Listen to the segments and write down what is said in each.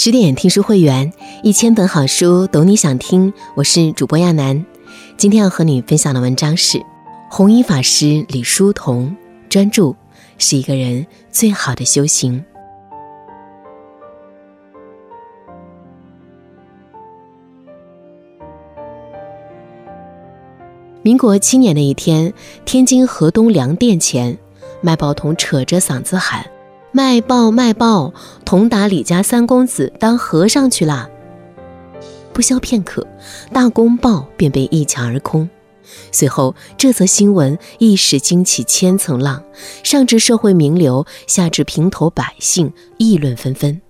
十点听书会员，一千本好书，懂你想听。我是主播亚楠，今天要和你分享的文章是弘一法师李叔同。专注是一个人最好的修行。民国七年的一天，天津河东粮店前，卖报童扯着嗓子喊。卖报卖报，同达李家三公子当和尚去啦。不消片刻，大公报便被一抢而空。随后，这则新闻一时惊起千层浪，上至社会名流，下至平头百姓，议论纷纷。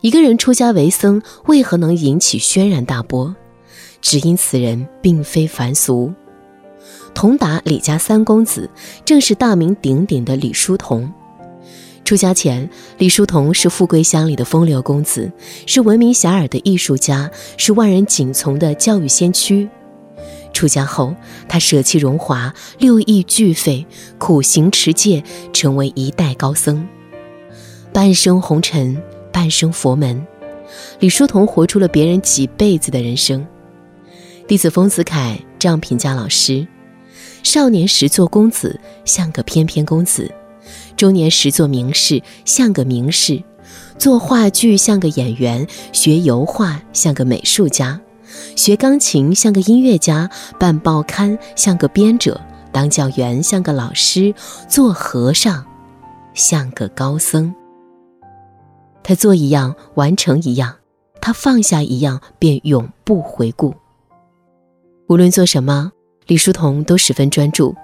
一个人出家为僧，为何能引起轩然大波？只因此人并非凡俗。同达李家三公子，正是大名鼎鼎的李叔同。出家前，李叔同是富贵乡里的风流公子，是闻名遐迩的艺术家，是万人景从的教育先驱。出家后，他舍弃荣华，六艺俱废，苦行持戒，成为一代高僧。半生红尘，半生佛门，李叔同活出了别人几辈子的人生。弟子丰子恺这样评价老师：少年时做公子，像个翩翩公子。中年时做名士，像个名士；做话剧像个演员，学油画像个美术家，学钢琴像个音乐家，办报刊像个编者，当教员像个老师，做和尚像个高僧。他做一样，完成一样；他放下一样，便永不回顾。无论做什么，李叔同都十分专注，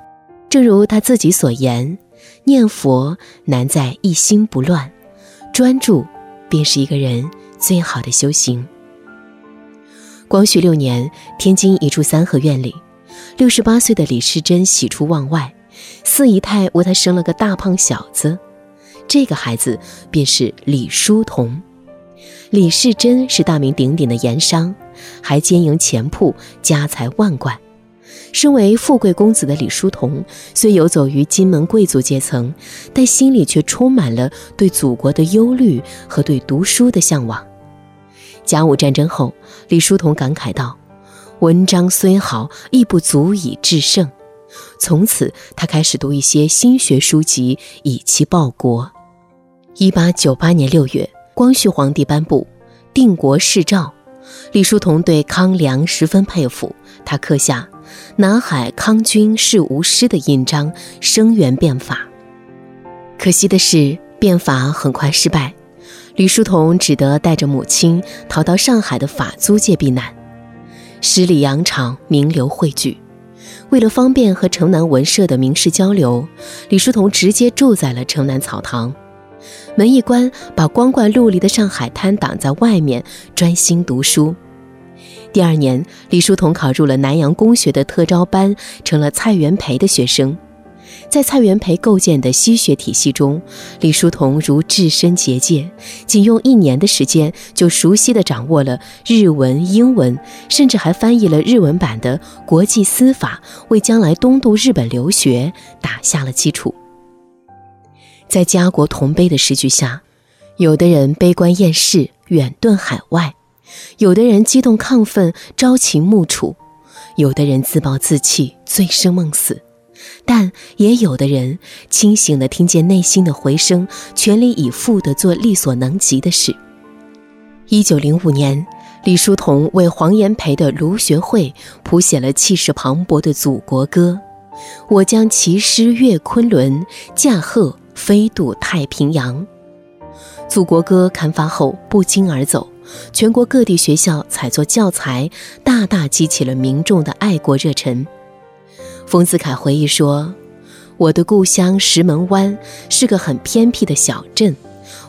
正如他自己所言。念佛难在一心不乱，专注便是一个人最好的修行。光绪六年，天津一处三合院里，六十八岁的李世珍喜出望外，四姨太为他生了个大胖小子，这个孩子便是李叔同。李世珍是大名鼎鼎的盐商，还兼营钱铺，家财万贯。身为富贵公子的李叔同，虽游走于金门贵族阶层，但心里却充满了对祖国的忧虑和对读书的向往。甲午战争后，李叔同感慨道：“文章虽好，亦不足以制胜。”从此，他开始读一些新学书籍，以期报国。一八九八年六月，光绪皇帝颁布定国誓诏，李叔同对康梁十分佩服，他刻下。南海康君是无师的印章，声援变法。可惜的是，变法很快失败，李叔同只得带着母亲逃到上海的法租界避难。十里洋场，名流汇聚。为了方便和城南文社的名士交流，李叔同直接住在了城南草堂。门一关，把光怪陆离的上海滩挡在外面，专心读书。第二年，李叔同考入了南洋公学的特招班，成了蔡元培的学生。在蔡元培构建的西学体系中，李叔同如置身结界，仅用一年的时间就熟悉地掌握了日文、英文，甚至还翻译了日文版的《国际司法》，为将来东渡日本留学打下了基础。在家国同悲的时局下，有的人悲观厌世，远遁海外。有的人激动亢奋，朝秦暮楚；有的人自暴自弃，醉生梦死；但也有的人清醒地听见内心的回声，全力以赴地做力所能及的事。一九零五年，李叔同为黄炎培的卢学会谱写了气势磅礴的祖国歌：“我将骑师越昆仑，驾鹤飞渡太平洋。”祖国歌刊发后，不胫而走。全国各地学校采作教材，大大激起了民众的爱国热忱。丰子恺回忆说：“我的故乡石门湾是个很偏僻的小镇，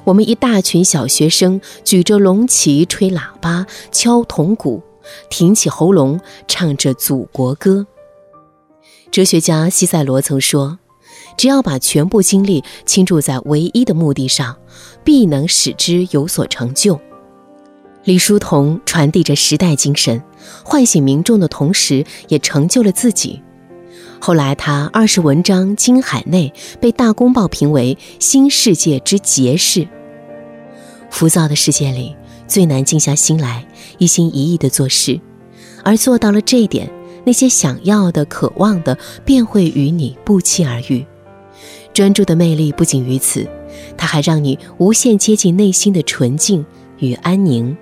我们一大群小学生举着龙旗，吹喇叭，敲铜鼓，挺起喉咙唱着祖国歌。”哲学家西塞罗曾说：“只要把全部精力倾注在唯一的目的上，必能使之有所成就。”李叔同传递着时代精神，唤醒民众的同时，也成就了自己。后来，他二十文章经海内，被《大公报》评为新世界之杰士。浮躁的世界里，最难静下心来，一心一意地做事。而做到了这一点，那些想要的、渴望的，便会与你不期而遇。专注的魅力不仅于此，它还让你无限接近内心的纯净与安宁。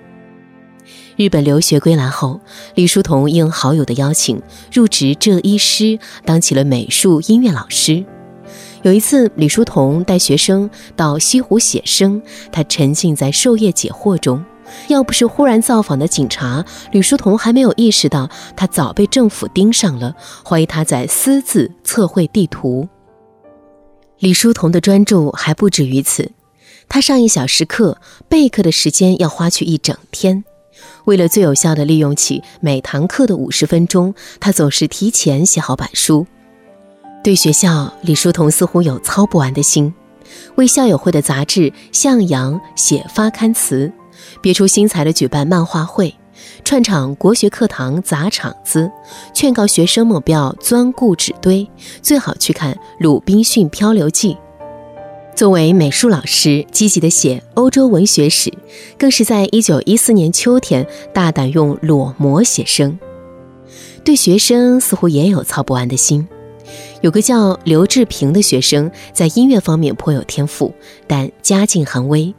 日本留学归来后，李叔同应好友的邀请，入职浙一师，当起了美术音乐老师。有一次，李叔同带学生到西湖写生，他沉浸在授业解惑中。要不是忽然造访的警察，李叔同还没有意识到他早被政府盯上了，怀疑他在私自测绘地图。李叔同的专注还不止于此，他上一小时课，备课的时间要花去一整天。为了最有效地利用起每堂课的五十分钟，他总是提前写好板书。对学校，李叔同似乎有操不完的心，为校友会的杂志《向阳》写发刊词，别出心裁地举办漫画会，串场国学课堂砸场子，劝告学生们不要钻故纸堆，最好去看《鲁滨逊漂流记》。作为美术老师，积极地写欧洲文学史，更是在一九一四年秋天大胆用裸模写生。对学生似乎也有操不完的心。有个叫刘志平的学生，在音乐方面颇有天赋，但家境寒微。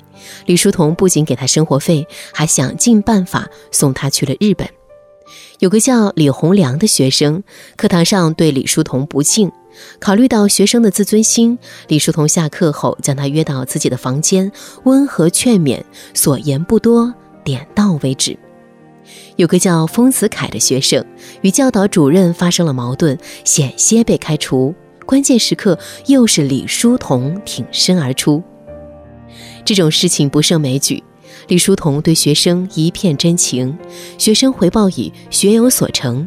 李叔同不仅给他生活费，还想尽办法送他去了日本。有个叫李洪良的学生，课堂上对李叔同不敬。考虑到学生的自尊心，李叔同下课后将他约到自己的房间，温和劝勉，所言不多，点到为止。有个叫丰子恺的学生与教导主任发生了矛盾，险些被开除。关键时刻，又是李叔同挺身而出。这种事情不胜枚举。李叔同对学生一片真情，学生回报以学有所成。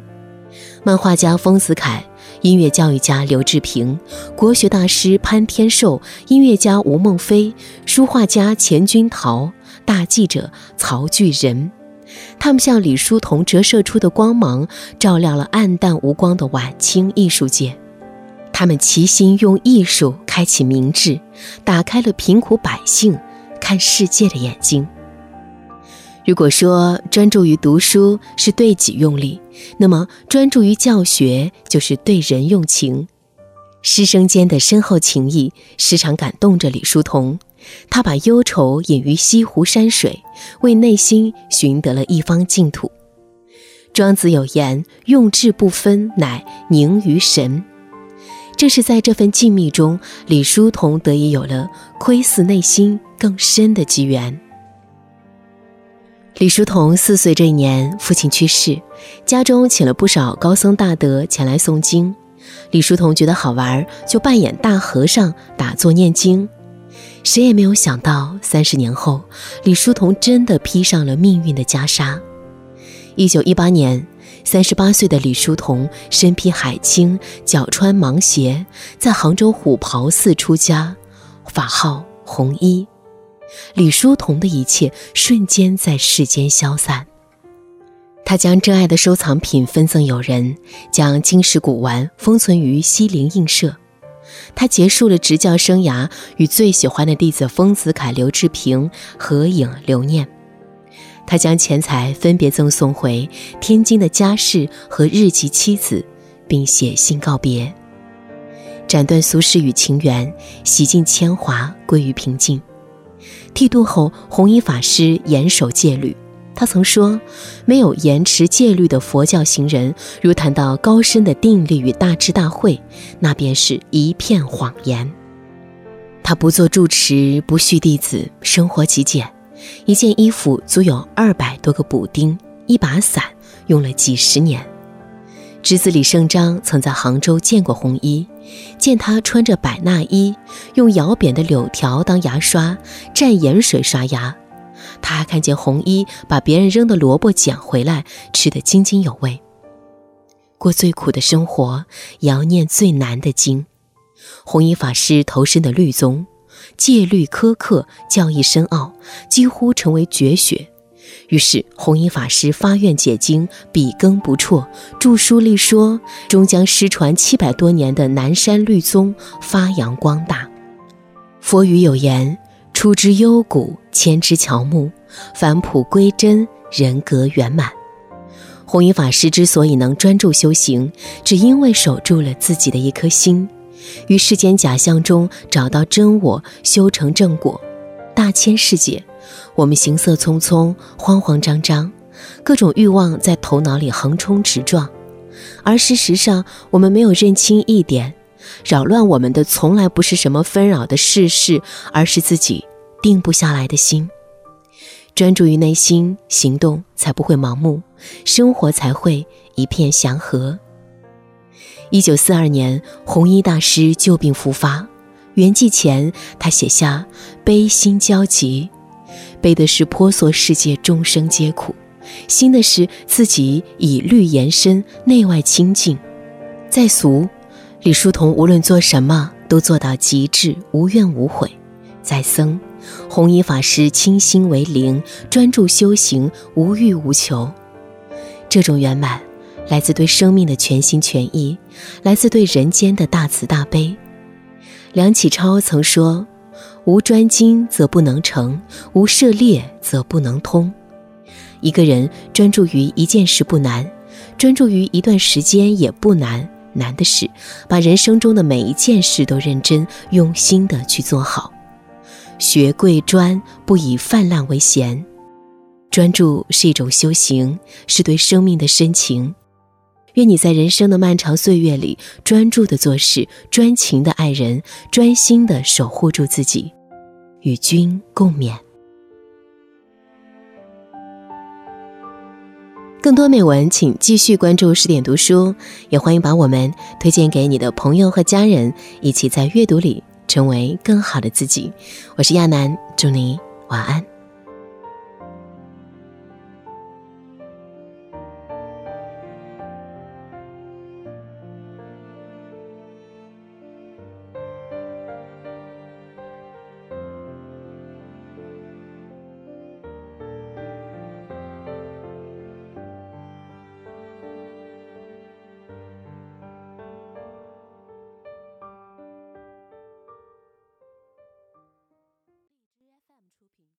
漫画家丰子恺。音乐教育家刘志平、国学大师潘天寿、音乐家吴孟非、书画家钱君陶、大记者曹巨仁，他们像李叔同折射出的光芒，照亮了暗淡无光的晚清艺术界。他们齐心用艺术开启明智，打开了贫苦百姓看世界的眼睛。如果说专注于读书是对己用力，那么专注于教学就是对人用情。师生间的深厚情谊时常感动着李叔同，他把忧愁隐于西湖山水，为内心寻得了一方净土。庄子有言：“用智不分，乃凝于神。”正是在这份静谧中，李叔同得以有了窥伺内心更深的机缘。李叔同四岁这一年，父亲去世，家中请了不少高僧大德前来诵经。李叔同觉得好玩，就扮演大和尚打坐念经。谁也没有想到，三十年后，李叔同真的披上了命运的袈裟。一九一八年，三十八岁的李叔同身披海青，脚穿芒鞋，在杭州虎跑寺出家，法号弘一。李叔同的一切瞬间在世间消散。他将珍爱的收藏品分赠友人，将金石古玩封存于西泠印社。他结束了执教生涯，与最喜欢的弟子丰子恺、刘志平合影留念。他将钱财分别赠送回天津的家世和日籍妻子，并写信告别，斩断俗世与情缘，洗尽铅华，归于平静。剃度后，弘一法师严守戒律。他曾说：“没有严持戒律的佛教行人，如谈到高深的定力与大智大慧，那便是一片谎言。”他不做住持，不续弟子，生活极简，一件衣服足有二百多个补丁，一把伞用了几十年。侄子李胜章曾在杭州见过弘一，见他穿着百衲衣，用摇扁的柳条当牙刷，蘸盐水刷牙。他还看见弘一把别人扔的萝卜捡回来，吃得津津有味。过最苦的生活，也要念最难的经。弘一法师投身的律宗，戒律苛刻，教义深奥，几乎成为绝学。于是，弘一法师发愿解经，笔耕不辍，著书立说，终将失传七百多年的南山律宗发扬光大。佛语有言：“出之幽谷，迁之乔木，返璞归真，人格圆满。弘一法师之所以能专注修行，只因为守住了自己的一颗心，于世间假象中找到真我，修成正果。大千世界，我们行色匆匆，慌慌张张，各种欲望在头脑里横冲直撞，而事实上，我们没有认清一点，扰乱我们的从来不是什么纷扰的世事，而是自己定不下来的心。专注于内心，行动才不会盲目，生活才会一片祥和。一九四二年，弘一大师旧病复发，圆寂前，他写下“悲心交集”，悲的是婆娑世界众生皆苦，心的是自己以律延伸，内外清净。在俗，李叔同无论做什么都做到极致，无怨无悔；在僧。弘一法师清心为灵，专注修行，无欲无求。这种圆满，来自对生命的全心全意，来自对人间的大慈大悲。梁启超曾说：“无专精则不能成，无涉猎则不能通。”一个人专注于一件事不难，专注于一段时间也不难，难的是把人生中的每一件事都认真用心的去做好。学贵专，不以泛滥为闲。专注是一种修行，是对生命的深情。愿你在人生的漫长岁月里，专注的做事，专情的爱人，专心的守护住自己。与君共勉。更多美文，请继续关注十点读书，也欢迎把我们推荐给你的朋友和家人，一起在阅读里。成为更好的自己，我是亚楠，祝你晚安。